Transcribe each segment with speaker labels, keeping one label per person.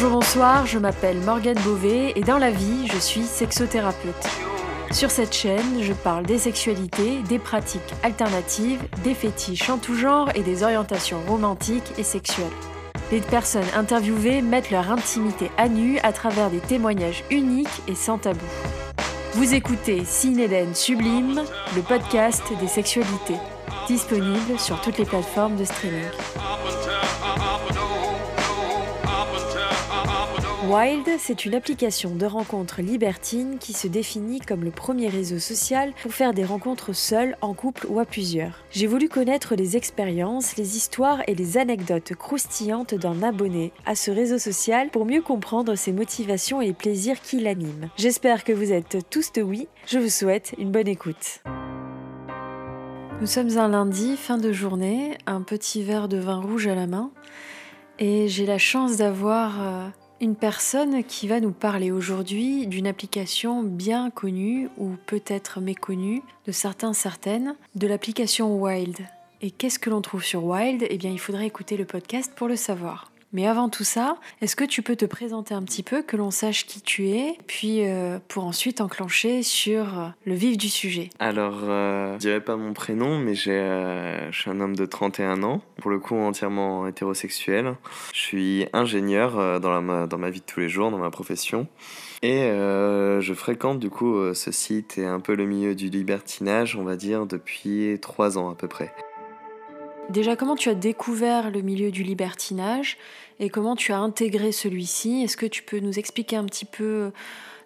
Speaker 1: Bonjour, bonsoir, je m'appelle Morgane Beauvais et dans la vie, je suis sexothérapeute. Sur cette chaîne, je parle des sexualités, des pratiques alternatives, des fétiches en tout genre et des orientations romantiques et sexuelles. Les personnes interviewées mettent leur intimité à nu à travers des témoignages uniques et sans tabou. Vous écoutez Cinéden Sublime, le podcast des sexualités, disponible sur toutes les plateformes de streaming. Wild, c'est une application de rencontres libertines qui se définit comme le premier réseau social pour faire des rencontres seules, en couple ou à plusieurs. J'ai voulu connaître les expériences, les histoires et les anecdotes croustillantes d'un abonné à ce réseau social pour mieux comprendre ses motivations et plaisirs qui l'animent. J'espère que vous êtes tous de oui. Je vous souhaite une bonne écoute. Nous sommes un lundi, fin de journée, un petit verre de vin rouge à la main, et j'ai la chance d'avoir euh, une personne qui va nous parler aujourd'hui d'une application bien connue ou peut-être méconnue de certains certaines, de l'application Wild. Et qu'est-ce que l'on trouve sur Wild? Eh bien, il faudrait écouter le podcast pour le savoir. Mais avant tout ça, est-ce que tu peux te présenter un petit peu, que l'on sache qui tu es, puis euh, pour ensuite enclencher sur euh, le vif du sujet?
Speaker 2: Alors, euh, je dirais pas mon prénom, mais j'ai, euh, je suis un homme de 31 ans, pour le coup entièrement hétérosexuel. Je suis ingénieur dans, la, dans ma vie de tous les jours, dans ma profession. Et je fréquente du coup ce site et un peu le milieu du libertinage, on va dire, depuis trois ans à peu près.
Speaker 1: Déjà, comment tu as découvert le milieu du libertinage et comment tu as intégré celui-ci? Est-ce que tu peux nous expliquer un petit peu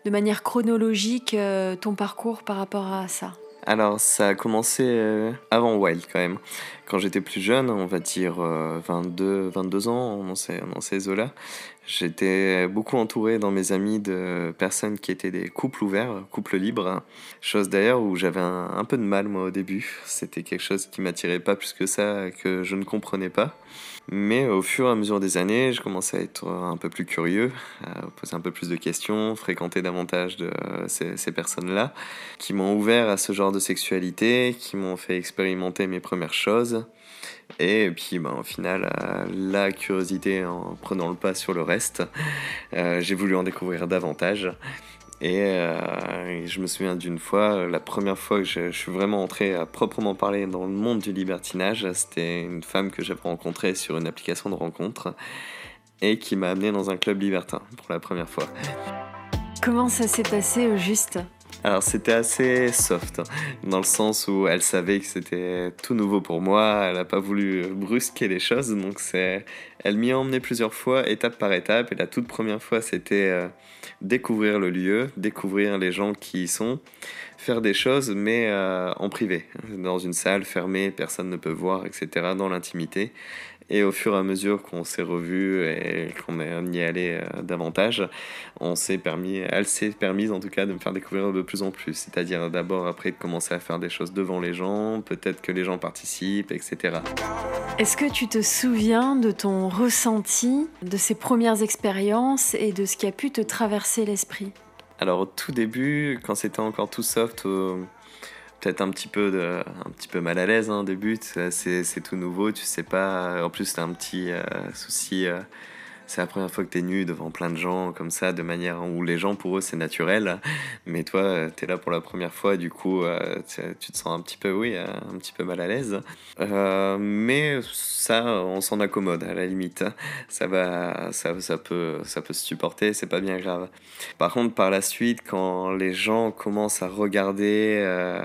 Speaker 1: de manière chronologique euh, ton parcours par rapport à ça?
Speaker 2: Alors, ça a commencé euh, avant Wild quand même. Quand j'étais plus jeune, on va dire 22, euh, 22 ans, dans ces, eaux-là, j'étais beaucoup entouré dans mes amis de personnes qui étaient des couples ouverts, couples libres. Chose d'ailleurs où j'avais un, un, peu de mal moi au début. C'était quelque chose qui m'attirait pas plus que ça, que je ne comprenais pas. Mais au fur et à mesure des années, je commençais à être un peu plus curieux, à poser un peu plus de questions, fréquenter davantage de ces, ces personnes-là, qui m'ont ouvert à ce genre de sexualité, qui m'ont fait expérimenter mes premières choses. Et puis, ben, au final, la curiosité en prenant le pas sur le reste, euh, j'ai voulu en découvrir davantage. Et euh, je me souviens d'une fois, la première fois que je, je, suis vraiment entré à proprement parler dans le monde du libertinage, c'était une femme que j'avais rencontrée sur une application de rencontre et qui m'a amené dans un club libertin pour la première fois.
Speaker 1: Comment ça s'est passé au juste?
Speaker 2: Alors c'était assez soft, hein, dans le sens où elle savait que c'était tout nouveau pour moi, elle n'a pas voulu brusquer les choses, donc c'est, elle m'y a emmené plusieurs fois, étape par étape, et la toute première fois c'était euh, découvrir le lieu, découvrir les gens qui y sont, faire des choses, mais euh, en privé, dans une salle fermée, personne ne peut voir, etc., dans l'intimité. Et au fur et à mesure qu'on s'est revus et qu'on y est allé euh, davantage, on s'est permis, elle s'est permise en tout cas de me faire découvrir de plus en plus. C'est-à-dire d'abord après de commencer à faire des choses devant les gens, peut-être que les gens participent, etc.
Speaker 1: Est-ce que tu te souviens de ton ressenti, de ces premières expériences et de ce qui a pu te traverser l'esprit?
Speaker 2: Alors au tout début, quand c'était encore tout soft, euh, peut-être un petit peu de, un petit peu mal à l'aise hein, au début c'est tout nouveau tu sais pas en plus t'as un petit euh, souci euh, c'est la première fois que tu es nu devant plein de gens comme ça, de manière où les gens pour eux c'est naturel, mais toi tu es là pour la première fois, du coup euh, tu te sens un petit peu, oui, un petit peu mal à l'aise. Euh, mais ça, on s'en accommode à la limite. Ça va, ça, ça, peut, ça peut se supporter, c'est pas bien grave. Par contre, par la suite, quand les gens commencent à regarder, euh,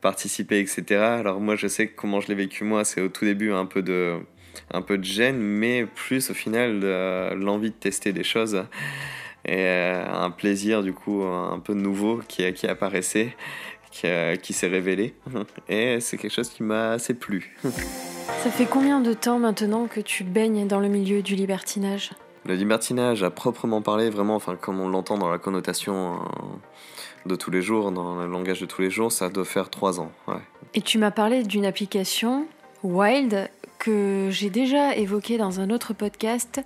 Speaker 2: participer, etc. Alors moi je sais comment je l'ai vécu moi, c'est au tout début un peu de un peu de gêne, mais plus au final euh, l'envie de tester des choses et euh, un plaisir du coup un peu nouveau qui, qui apparaissait, qui, euh, qui s'est révélé. Et c'est quelque chose qui m'a assez plu.
Speaker 1: Ça fait combien de temps maintenant que tu baignes dans le milieu du libertinage?
Speaker 2: Le libertinage, à proprement parler, vraiment, enfin comme on l'entend dans la connotation de tous les jours, dans le langage de tous les jours, ça doit faire trois ans. Ouais.
Speaker 1: Et tu m'as parlé d'une application Wild que j'ai déjà évoqué dans un autre podcast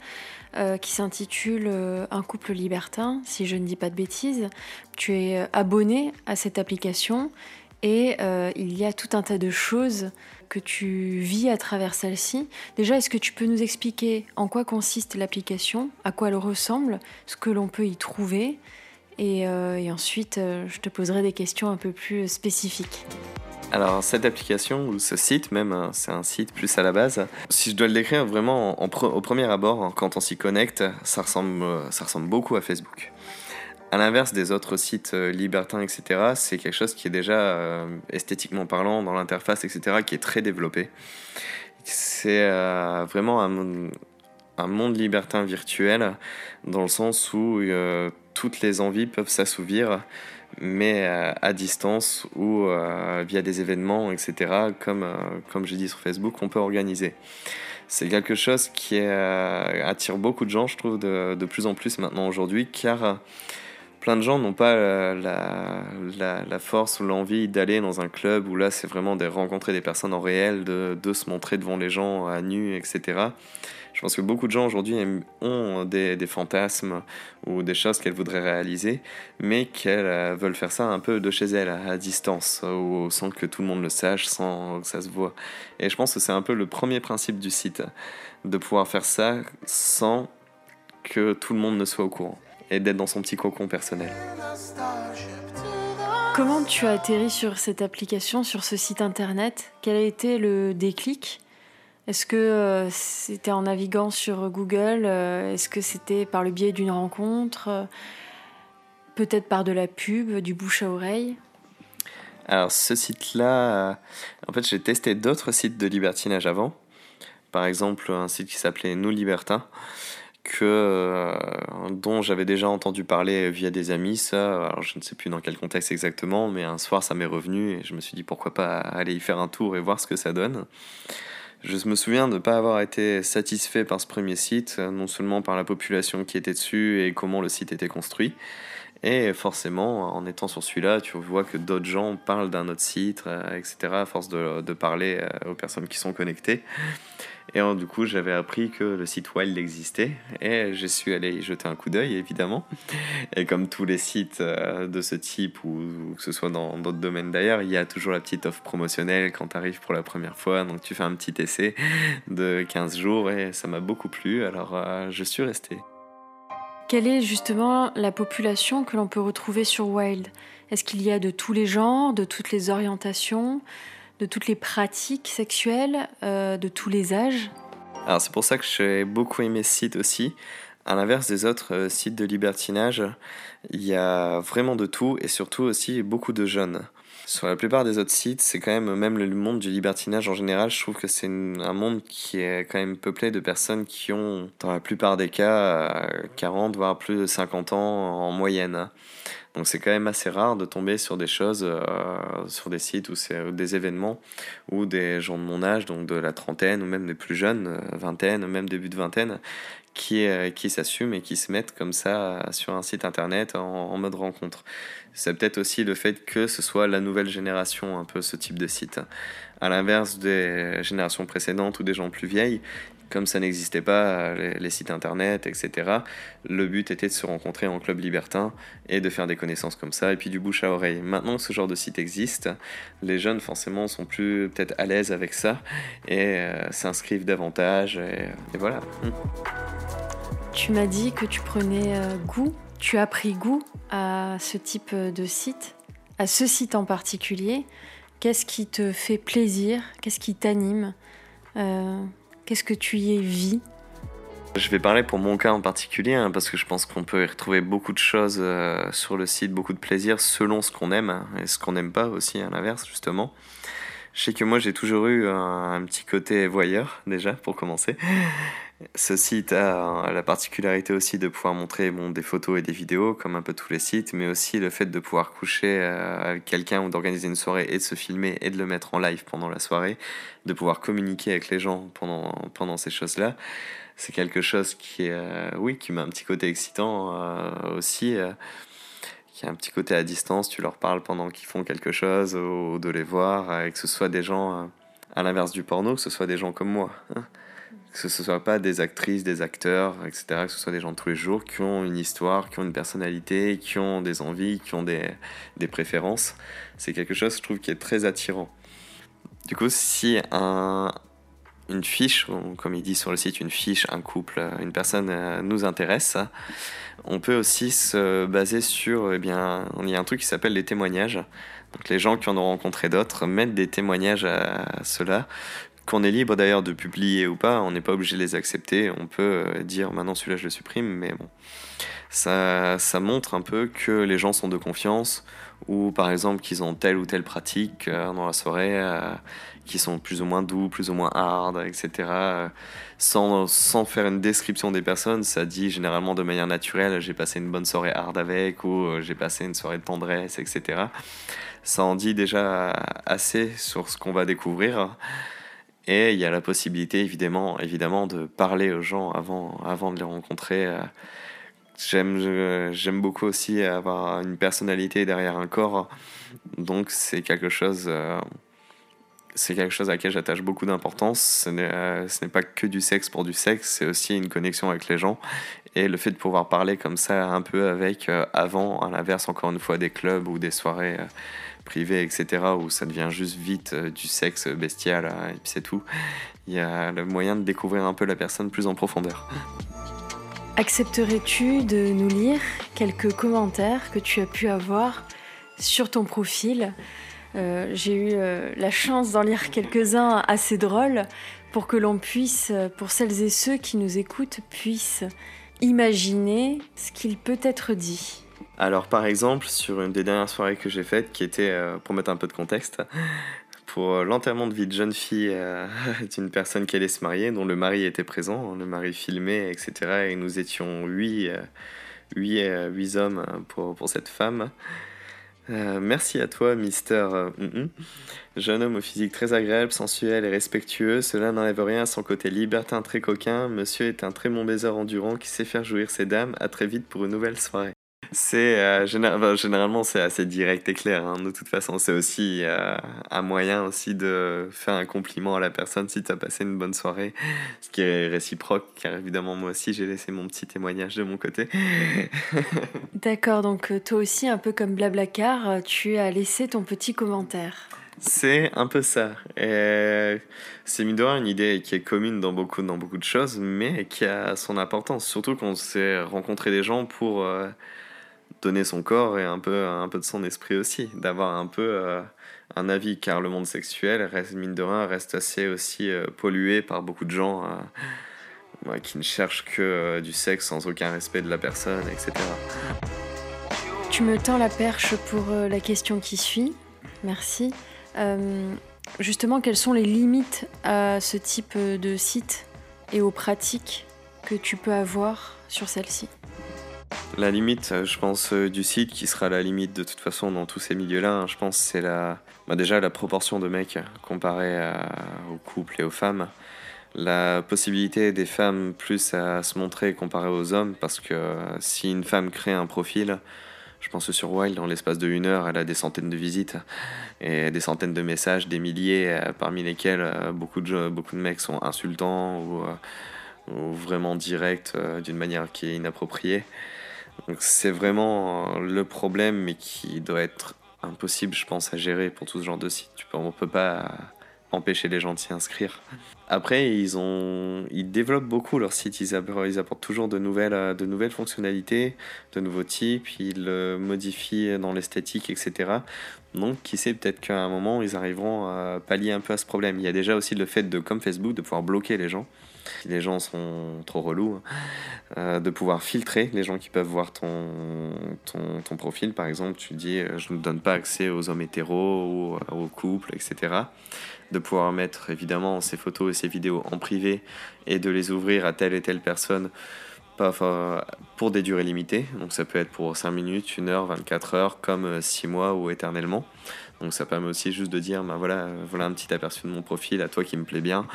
Speaker 1: euh, qui s'intitule euh, Un couple libertin, si je ne dis pas de bêtises. Tu es abonné à cette application et euh, il y a tout un tas de choses que tu vis à travers celle-ci. Déjà, est-ce que tu peux nous expliquer en quoi consiste l'application, à quoi elle ressemble, ce que l'on peut y trouver et, euh, ensuite, euh, je te poserai des questions un peu plus spécifiques.
Speaker 2: Alors cette application ou ce site même, hein, c'est un site plus à la base. Si je dois le décrire vraiment au premier abord, quand on s'y connecte, ça ressemble, ça ressemble beaucoup à Facebook. À l'inverse des autres sites euh, libertins, etc., c'est quelque chose qui est déjà euh, esthétiquement parlant dans l'interface, etc., qui est très développé. C'est euh, vraiment un, monde libertin virtuel dans le sens où toutes les envies peuvent s'assouvir, mais à distance ou via des événements, etc., comme, comme j'ai dit sur Facebook, on peut organiser c'est quelque chose qui attire beaucoup de gens, je trouve, de, plus en plus maintenant aujourd'hui, car plein de gens n'ont pas euh, la, la, force ou l'envie d'aller dans un club où là c'est vraiment de rencontrer des personnes en réel, de, de, se montrer devant les gens à nu, etc. Je pense que beaucoup de gens aujourd'hui ont des, fantasmes ou des choses qu'elles voudraient réaliser, mais qu'elles euh, veulent faire ça un peu de chez elles, à distance, ou sans que tout le monde le sache, sans que ça se voit. Et je pense que c'est un peu le premier principe du site, de pouvoir faire ça sans que tout le monde ne soit au courant et d'être dans son petit cocon personnel.
Speaker 1: Comment tu as atterri sur cette application, sur ce site internet? Quel a été le déclic? Est-ce que euh, c'était en naviguant sur Google euh, Est-ce que c'était par le biais d'une rencontre Peut-être par de la pub, du bouche à oreille?
Speaker 2: Alors ce site-là, euh, en fait j'ai testé d'autres sites de libertinage avant. Par exemple un site qui s'appelait Nous Libertins euh, dont j'avais déjà entendu parler via des amis, ça, alors je ne sais plus dans quel contexte exactement, mais un soir ça m'est revenu et je me suis dit pourquoi pas aller y faire un tour et voir ce que ça donne. Je me souviens de ne pas avoir été satisfait par ce premier site, non seulement par la population qui était dessus et comment le site était construit, et forcément, en étant sur celui-là, tu vois que d'autres gens parlent d'un autre site, euh, etc., à force de, de parler euh, aux personnes qui sont connectées. Et du coup, j'avais appris que le site Wild existait et je suis allé y jeter un coup d'œil, évidemment. Et comme tous les sites euh, de ce type, ou, que ce soit dans d'autres domaines d'ailleurs, il y a toujours la petite offre promotionnelle quand tu arrives pour la première fois. Donc tu fais un petit essai de 15 jours et ça m'a beaucoup plu, alors euh, je suis resté.
Speaker 1: Quelle est justement la population que l'on peut retrouver sur Wild? Est-ce qu'il y a de tous les genres, de toutes les orientations? De toutes les pratiques sexuelles, euh, de tous les âges.
Speaker 2: Alors c'est pour ça que j'ai beaucoup aimé ce site aussi. À l'inverse des autres euh, sites de libertinage, il y a vraiment de tout et surtout aussi beaucoup de jeunes. Sur la plupart des autres sites, c'est quand même, même le monde du libertinage en général, je trouve que c'est un monde qui est quand même peuplé de personnes qui ont, dans la plupart des cas, 40 voire plus de 50 ans en moyenne. Donc c'est quand même assez rare de tomber sur des choses, euh, sur des sites ou des événements où des gens de mon âge, donc de la trentaine ou même des plus jeunes, euh, vingtaine, même début de vingtaine, qui, euh, qui s'assument et qui se mettent comme ça sur un site internet en, mode rencontre. C'est peut-être aussi le fait que ce soit la nouvelle génération, un peu ce type de site. À l'inverse des générations précédentes ou des gens plus vieilles, comme ça n'existait pas, les, sites internet, etc., le but était de se rencontrer en club libertin et de faire des connaissances comme ça, et puis du bouche à oreille. Maintenant que ce genre de site existe, les jeunes forcément sont plus peut-être à l'aise avec ça et euh, s'inscrivent davantage, et, voilà. Hmm.
Speaker 1: Tu m'as dit que tu prenais euh, goût, tu as pris goût à ce type de site, à ce site en particulier. Qu'est-ce qui te fait plaisir? Qu'est-ce qui t'anime? Euh, Qu'est-ce que tu y vis?
Speaker 2: Je vais parler pour mon cas en particulier, hein, parce que je pense qu'on peut y retrouver beaucoup de choses euh, sur le site, beaucoup de plaisir selon ce qu'on aime hein, et ce qu'on n'aime pas aussi, à l'inverse, justement. Je sais que moi j'ai toujours eu un, petit côté voyeur, déjà, pour commencer. Ce site a la particularité aussi de pouvoir montrer bon, des photos et des vidéos, comme un peu tous les sites, mais aussi le fait de pouvoir coucher euh, avec quelqu'un ou d'organiser une soirée et de se filmer et de le mettre en live pendant la soirée, de pouvoir communiquer avec les gens pendant, pendant ces choses-là. C'est quelque chose qui, euh, oui, qui m'a un petit côté excitant euh, aussi qui a un petit côté à distance, tu leur parles pendant qu'ils font quelque chose, ou de les voir, et que ce soit des gens, à l'inverse du porno, que ce soit des gens comme moi. Que ce ne soit pas des actrices, des acteurs, etc., que ce soit des gens de tous les jours qui ont une histoire, qui ont une personnalité, qui ont des envies, qui ont des, des préférences. C'est quelque chose, je trouve, qui est très attirant. Du coup, si un, une fiche, comme il dit sur le site, une fiche, un couple, une personne euh, nous intéresse, on peut aussi se baser sur, eh bien, il y a un truc qui s'appelle les témoignages. Donc les gens qui en ont rencontré d'autres mettent des témoignages à cela, qu'on est libre d'ailleurs de publier ou pas, on n'est pas obligé de les accepter, on peut euh, dire maintenant celui-là je le supprime, mais bon, ça, ça montre un peu que les gens sont de confiance, ou par exemple qu'ils ont telle ou telle pratique euh, dans la soirée, qui sont plus ou moins doux, plus ou moins hard, etc. Sans, sans, faire une description des personnes, ça dit généralement de manière naturelle j'ai passé une bonne soirée hard avec ou euh, j'ai passé une soirée de tendresse, etc. Ça en dit déjà assez sur ce qu'on va découvrir. Et il y a la possibilité évidemment, évidemment de parler aux gens avant, avant de les rencontrer. J'aime, j'aime beaucoup aussi avoir une personnalité derrière un corps. Donc c'est quelque chose euh, c'est quelque chose à laquelle j'attache beaucoup d'importance. Ce n'est euh, pas que du sexe pour du sexe, c'est aussi une connexion avec les gens. Et le fait de pouvoir parler comme ça un peu avec, euh, avant, à l'inverse, encore une fois, des clubs ou des soirées euh, privées, etc., où ça devient juste vite du sexe bestial, et puis c'est tout. Il y a le moyen de découvrir un peu la personne plus en profondeur.
Speaker 1: Accepterais-tu de nous lire quelques commentaires que tu as pu avoir sur ton profil? Euh, j'ai eu euh, la chance d'en lire quelques-uns assez drôles pour que l'on puisse, euh, pour celles et ceux qui nous écoutent, puissent imaginer ce qu'il peut être dit.
Speaker 2: Alors par exemple, sur une des dernières soirées que j'ai faites, qui était, pour mettre un peu de contexte, pour l'enterrement de vie de jeune fille d'une personne qui allait se marier, dont le mari était présent, le mari filmé, etc. Et nous étions huit, huit, huit hommes pour, pour cette femme. Euh, merci à toi, Mister. Euh, mm, mm. Jeune homme au physique très agréable, sensuel et respectueux, cela n'enlève rien à son côté libertin très coquin. Monsieur est un très bon baiser endurant qui sait faire jouir ses dames. À très vite pour une nouvelle soirée. C'est euh, généralement c'est assez direct et clair. Hein. De toute façon, c'est aussi euh, un moyen aussi de faire un compliment à la personne si tu as passé une bonne soirée, ce qui est réciproque. Car évidemment, moi aussi, j'ai laissé mon petit témoignage de mon côté.
Speaker 1: D'accord, donc euh, toi aussi, un peu comme Blablacar, tu as laissé ton petit commentaire.
Speaker 2: C'est un peu ça. c'est mine de une idée qui est commune dans beaucoup, dans beaucoup de choses, mais qui a son importance. Surtout quand on s'est rencontré des gens pour donner son corps et un peu, un peu de son esprit aussi, d'avoir un peu euh, un avis, car le monde sexuel, reste, mine de rien, reste assez aussi euh, pollué par beaucoup de gens euh, qui ne cherchent que du sexe sans aucun respect de la personne, etc.
Speaker 1: Tu me tends la perche pour la question qui suit. Merci. justement, quelles sont les limites à ce type de site et aux pratiques que tu peux avoir sur celle-ci?
Speaker 2: La limite, euh, je pense, euh, du site, qui sera la limite de toute façon dans tous ces milieux-là, hein, je pense, c'est la, bah, déjà la proportion de mecs comparée aux couples et aux femmes. La possibilité des femmes plus à se montrer comparée aux hommes, parce que euh, si une femme crée un profil, je pense que sur Wild, dans l'espace de une heure, elle a des centaines de visites et des centaines de messages, des milliers, parmi lesquels beaucoup de, beaucoup de mecs sont insultants ou, ou vraiment directs d'une manière qui est inappropriée. C'est vraiment le problème, mais qui doit être impossible, je pense, à gérer pour tout ce genre de site. on ne peut pas empêcher les gens de s'y inscrire. Après, ils, ont, ils développent beaucoup leur site, ils apportent, toujours de nouvelles, de nouvelles fonctionnalités, de nouveaux types, ils modifient dans l'esthétique, etc. Donc, qui sait, peut-être qu'à un moment, ils arriveront à pallier un peu à ce problème. Il y a déjà aussi le fait de, comme Facebook, de pouvoir bloquer les gens si les gens sont trop relous, euh, de pouvoir filtrer les gens qui peuvent voir ton, ton, ton profil. Par exemple, tu dis euh, je ne donne pas accès aux hommes hétéros ou euh, aux couples, etc. De pouvoir mettre évidemment ces photos et ces vidéos en privé et de les ouvrir à telle et telle personne pas, pour des durées limitées. Donc ça peut être pour 5 minutes, 1 heure, 24 heures, comme 6 mois ou éternellement. Donc ça permet aussi juste de dire, ben voilà, voilà un petit aperçu de mon profil, à toi qui me plaît bien,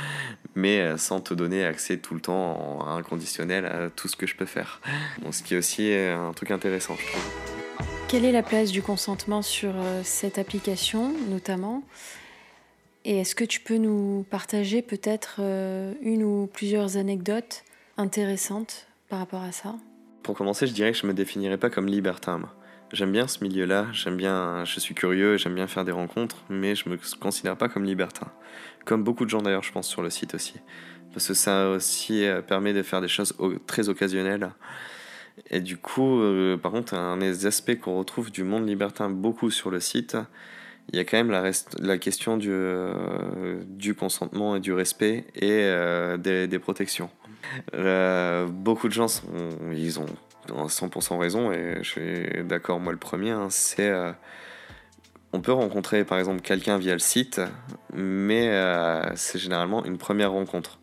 Speaker 2: mais euh, sans te donner accès tout le temps en inconditionnel à tout ce que je peux faire. Donc ce qui est aussi euh, un truc intéressant.
Speaker 1: Quelle est la place du consentement sur euh, cette application, notamment? Et est-ce que tu peux nous partager peut-être une ou plusieurs anecdotes intéressantes? Par rapport à ça
Speaker 2: Pour commencer, je dirais que je me définirais pas comme libertin. J'aime bien ce milieu-là, j'aime bien, je suis curieux, j'aime bien faire des rencontres, mais je me considère pas comme libertin. Comme beaucoup de gens d'ailleurs, je pense, sur le site aussi. Parce que ça aussi euh, permet de faire des choses très occasionnelles. Et du coup, euh, par contre, un des aspects qu'on retrouve du monde libertin beaucoup sur le site, il y a quand même la, la question du, euh, du consentement et du respect et des, des, protections. beaucoup de gens, ils ont 100% raison, et je suis d'accord, moi le premier, hein, c'est... Euh, on peut rencontrer par exemple quelqu'un via le site, mais euh, c'est généralement une première rencontre.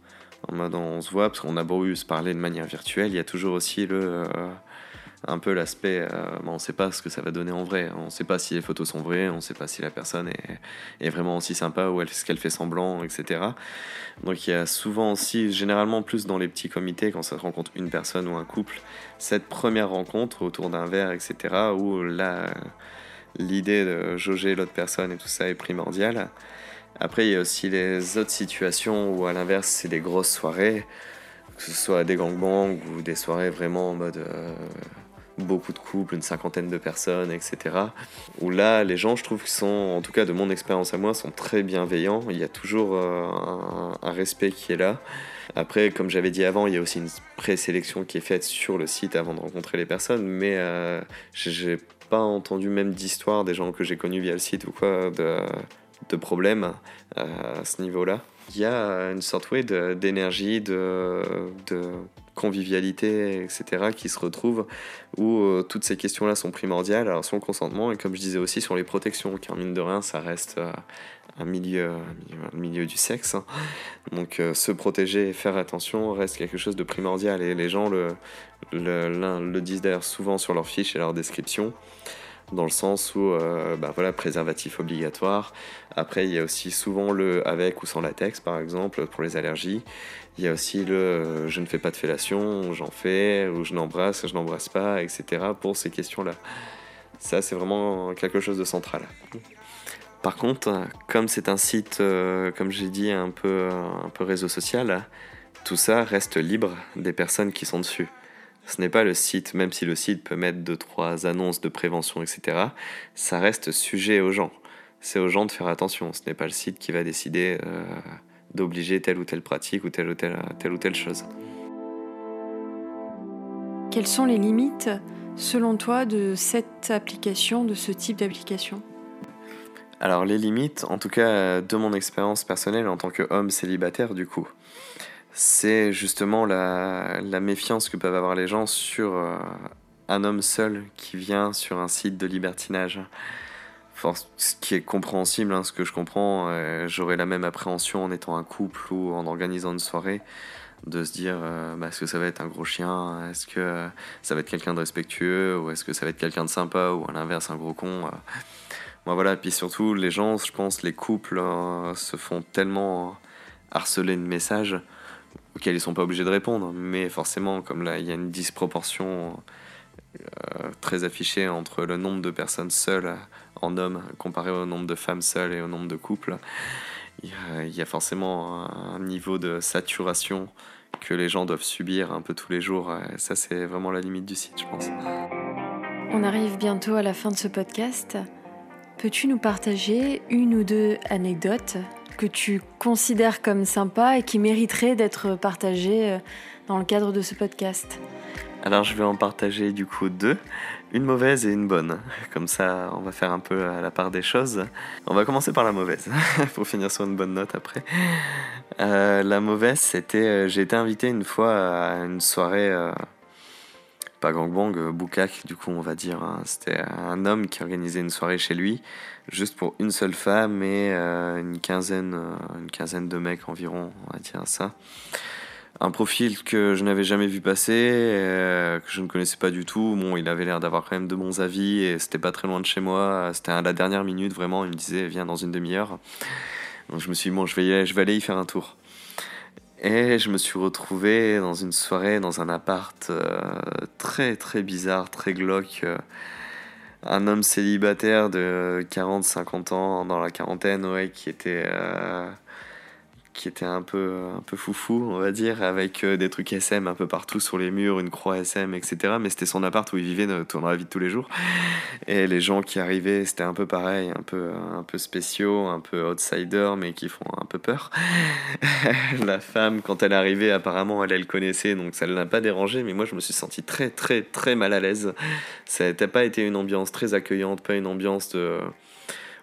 Speaker 2: En mode on se voit, parce qu'on a beau se parler de manière virtuelle, il y a toujours aussi le... Un peu l'aspect, euh, on ne sait pas ce que ça va donner en vrai. On ne sait pas si les photos sont vraies, on ne sait pas si la personne est, vraiment aussi sympa ou est-ce qu'elle fait semblant, etc. Donc il y a souvent aussi, généralement plus dans les petits comités, quand ça rencontre une personne ou un couple, cette première rencontre autour d'un verre, etc. où là, l'idée de jauger l'autre personne et tout ça est primordiale. Après, il y a aussi les autres situations où à l'inverse, c'est des grosses soirées, que ce soit des gangbangs ou des soirées vraiment en mode... Euh, beaucoup de couples, une cinquantaine de personnes, etc. Où là, les gens, je trouve qu'ils sont, en tout cas de mon expérience à moi, sont très bienveillants. Il y a toujours euh, un, respect qui est là. Après, comme j'avais dit avant, il y a aussi une présélection qui est faite sur le site avant de rencontrer les personnes, mais euh, j'ai pas entendu même d'histoire des gens que j'ai connus via le site ou quoi de, de problèmes euh, à ce niveau-là. Il y a une sorte d'énergie, de, de convivialité, etc., qui se retrouvent, où euh, toutes ces questions-là sont primordiales, alors sur le consentement, et comme je disais aussi sur les protections, car mine de rien, ça reste euh, un, milieu, un milieu du sexe. Hein. Donc se protéger et faire attention reste quelque chose de primordial, et les gens le, le, le disent d'ailleurs souvent sur leurs fiches et leurs descriptions dans le sens où, bah voilà, préservatif obligatoire. Après, il y a aussi souvent le avec ou sans latex, par exemple, pour les allergies. Il y a aussi le euh, je ne fais pas de fellation, j'en fais, ou je n'embrasse, je n'embrasse pas, etc. pour ces questions-là. Ça, c'est vraiment quelque chose de central. Par contre, comme c'est un site, euh, comme j'ai dit, un peu, un peu réseau social, tout ça reste libre des personnes qui sont dessus. Ce n'est pas le site, même si le site peut mettre deux, trois annonces de prévention, etc. Ça reste sujet aux gens. C'est aux gens de faire attention. Ce n'est pas le site qui va décider. Euh, d'obliger telle ou telle pratique ou telle ou telle, telle ou telle chose.
Speaker 1: Quelles sont les limites, selon toi, de cette application, de ce type d'application?
Speaker 2: Alors les limites, en tout cas de mon expérience personnelle en tant qu'homme célibataire du coup, c'est justement la, méfiance que peuvent avoir les gens sur euh, un homme seul qui vient sur un site de libertinage ce qui est compréhensible, hein, ce que je comprends, euh, j'aurais la même appréhension en étant un couple ou en organisant une soirée, de se dire euh, bah, est-ce que ça va être un gros chien, est-ce que ça va être quelqu'un de respectueux, ou est-ce que ça va être quelqu'un de sympa, ou à l'inverse un gros con. Euh. Moi voilà, puis surtout les gens, je pense, les couples se font tellement harceler de messages auxquels ils sont pas obligés de répondre, mais forcément, comme là, il y a une disproportion très affichée entre le nombre de personnes seules en hommes comparé au nombre de femmes seules et au nombre de couples, il y a, forcément un niveau de saturation que les gens doivent subir un peu tous les jours. Ça, c'est vraiment la limite du site, je pense.
Speaker 1: On arrive bientôt à la fin de ce podcast. Peux-tu nous partager une ou deux anecdotes que tu considères comme sympas et qui mériteraient d'être partagées euh, dans le cadre de ce podcast
Speaker 2: Alors je vais en partager du coup deux une mauvaise et une bonne. Comme ça, on va faire un peu à la part des choses. On va commencer par la mauvaise, pour finir sur une bonne note après. Euh, la mauvaise, c'était, euh, j'ai été invité une fois à une soirée, pas gangbang, euh, boukak, du coup on va dire. Hein. C'était un homme qui organisait une soirée chez lui, juste pour une seule femme et une quinzaine, une quinzaine de mecs environ, on va dire ça un profil que je n'avais jamais vu passer, euh, que je ne connaissais pas du tout. Bon, il avait l'air d'avoir quand même de bons avis et c'était pas très loin de chez moi. C'était à la dernière minute, vraiment. Il me disait, viens dans une demi-heure. Donc je me suis dit, bon, je vais, je vais aller y faire un tour. Et je me suis retrouvé dans une soirée, dans un appart euh, très très bizarre, très glauque. Euh, un homme célibataire de 40-50 ans, dans la quarantaine, ouais, qui était qui était un peu, un peu foufou, on va dire, avec euh, des trucs SM un peu partout sur les murs, une croix SM, etc. Mais c'était son appart où il vivait dans la vie de tous les jours. Et les gens qui arrivaient, c'était un peu pareil, un peu, un peu spéciaux, un peu outsider, mais qui font un peu peur. la femme, quand elle arrivait, apparemment, elle, elle connaissait, donc ça ne l'a pas dérangé, mais moi, je me suis senti très, très, très mal à l'aise. Ça n'a pas été une ambiance très accueillante, pas une ambiance de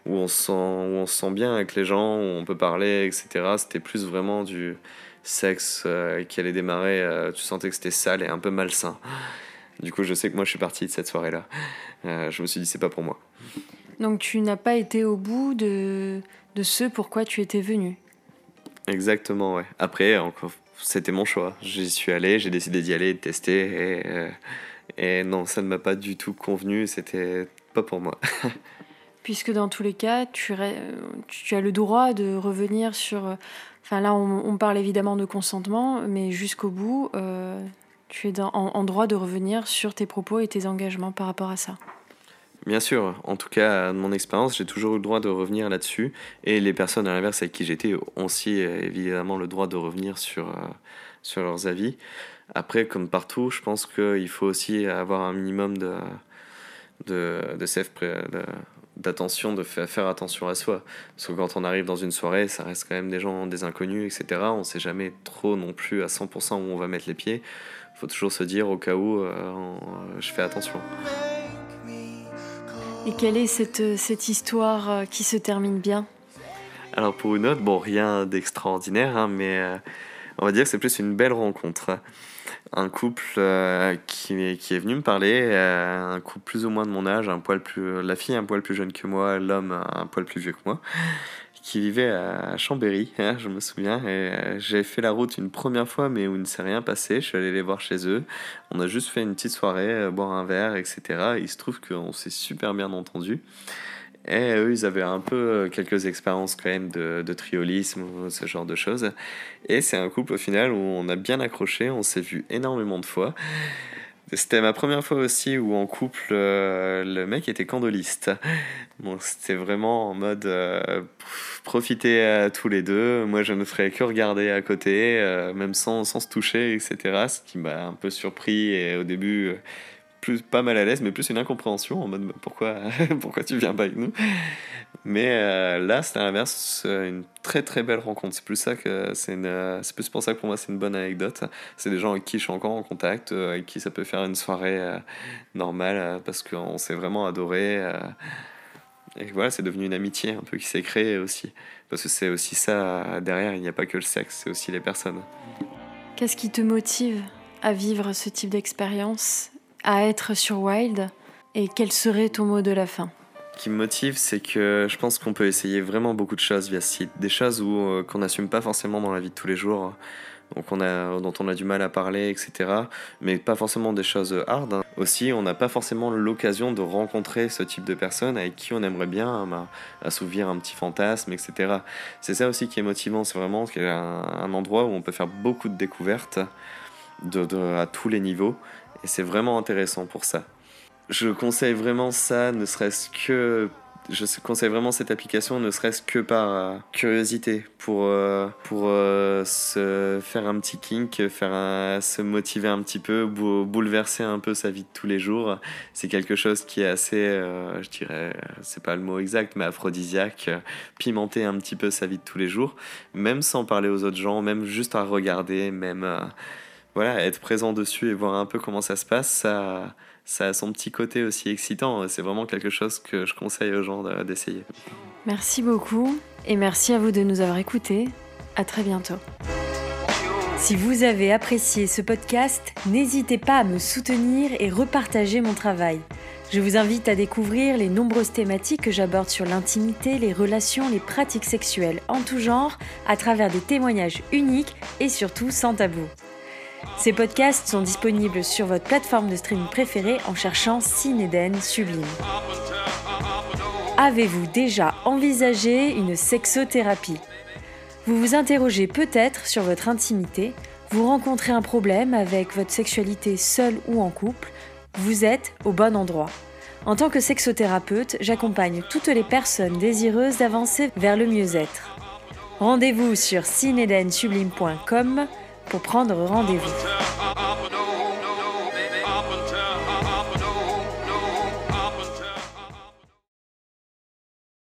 Speaker 2: où on, se sent, où on se sent bien avec les gens, où on peut parler, etc. C'était plus vraiment du sexe euh, qui allait démarrer. Euh, tu sentais que c'était sale et un peu malsain. Du coup, je sais que moi, je suis parti de cette soirée-là. Euh, je me suis dit, c'est pas pour moi.
Speaker 1: Donc, tu n'as pas été au bout de, de ce pourquoi tu étais venu?
Speaker 2: Exactement, ouais. Après, encore, c'était mon choix. J'y suis allé, j'ai décidé d'y aller, de tester. Et, et non, ça ne m'a pas du tout convenu. C'était pas pour moi.
Speaker 1: puisque dans tous les cas, tu, tu as le droit de revenir sur... Enfin là, on, parle évidemment de consentement, mais jusqu'au bout, euh, tu es en, droit de revenir sur tes propos et tes engagements par rapport à ça.
Speaker 2: Bien sûr, en tout cas, de mon expérience, j'ai toujours eu le droit de revenir là-dessus. Et les personnes à l'inverse avec qui j'étais ont aussi évidemment le droit de revenir sur, euh, sur leurs avis. Après, comme partout, je pense qu'il faut aussi avoir un minimum de, de, de self d'attention, de faire attention à soi. Parce que quand on arrive dans une soirée, ça reste quand même des gens, des inconnus, etc. On ne sait jamais trop non plus à 100% où on va mettre les pieds. Il faut toujours se dire au cas où euh, je fais attention.
Speaker 1: Et quelle est cette, cette histoire euh, qui se termine bien?
Speaker 2: Alors pour une autre, bon, rien d'extraordinaire, hein, mais euh, on va dire que c'est plus une belle rencontre un couple euh, qui, qui, est venu me parler, euh, un couple plus ou moins de mon âge, un poil plus, la fille un poil plus jeune que moi, l'homme un poil plus vieux que moi, qui vivait à Chambéry, hein, je me souviens. Et euh, j'ai fait la route une première fois, mais où il ne s'est rien passé. Je suis allé les voir chez eux. On a juste fait une petite soirée, boire un verre, etc. il se trouve qu'on s'est super bien entendu. Et eux, ils avaient un peu euh, quelques expériences quand même de, de triolisme, ce genre de choses. Et c'est un couple au final où on a bien accroché, on s'est vu énormément de fois. C'était ma première fois aussi où en couple, euh, le mec était candoliste. Bon, c'était vraiment en mode euh, profiter à tous les deux. Moi, je ne ferais que regarder à côté, même sans, sans se toucher, etc. Ce qui m'a un peu surpris. Et au début, plus pas mal à l'aise, mais plus une incompréhension en mode pourquoi, pourquoi tu viens pas avec nous? Mais euh, là, c'est à l'inverse, une très très belle rencontre. C'est plus ça que c'est une, c'est plus pour ça que pour moi c'est une bonne anecdote. C'est des gens avec qui je suis encore en contact, euh, avec qui ça peut faire une soirée euh, normale parce qu'on s'est vraiment adoré. et voilà, c'est devenu une amitié un peu qui s'est créée aussi. Parce que c'est aussi ça derrière, il n'y a pas que le sexe, c'est aussi les personnes.
Speaker 1: Qu'est-ce qui te motive à vivre ce type d'expérience? À être sur Wild et quel serait ton mot de la fin
Speaker 2: Ce qui me motive, c'est que je pense qu'on peut essayer vraiment beaucoup de choses via ce site. Des choses euh, qu'on n'assume pas forcément dans la vie de tous les jours, donc dont on a du mal à parler, etc. Mais pas forcément des choses hard. Aussi, on n'a pas forcément l'occasion de rencontrer ce type de personnes avec qui on aimerait bien hein, assouvir un petit fantasme, etc. C'est ça aussi qui est motivant, c'est vraiment a un, endroit où on peut faire beaucoup de découvertes à tous les niveaux et c'est vraiment intéressant pour ça. Je conseille vraiment ça, ne serait-ce que je conseille vraiment cette application, ne serait-ce que par euh, curiosité, pour, euh, pour euh, se faire un petit kink, faire se motiver un petit peu, bouleverser un peu sa vie de tous les jours. C'est quelque chose qui est assez, je dirais, c'est pas le mot exact, mais aphrodisiaque, pimenter un petit peu sa vie de tous les jours, même sans parler aux autres gens, même juste à regarder, même voilà, être présent dessus et voir un peu comment ça se passe, ça, a son petit côté aussi excitant. C'est vraiment quelque chose que je conseille aux gens d'essayer.
Speaker 1: Merci beaucoup et merci à vous de nous avoir écoutés. À très bientôt. Si vous avez apprécié ce podcast, n'hésitez pas à me soutenir et repartager mon travail. Je vous invite à découvrir les nombreuses thématiques que j'aborde sur l'intimité, les relations, les pratiques sexuelles en tout genre, à travers des témoignages uniques et surtout sans tabou. Ces podcasts sont disponibles sur votre plateforme de streaming préférée en cherchant Cinéden Sublime. Avez-vous déjà envisagé une sexothérapie? Vous vous interrogez peut-être sur votre intimité, vous rencontrez un problème avec votre sexualité seule ou en couple, vous êtes au bon endroit. En tant que sexothérapeute, j'accompagne toutes les personnes désireuses d'avancer vers le mieux-être. Rendez-vous sur cinédensublime.com pour prendre rendez-vous.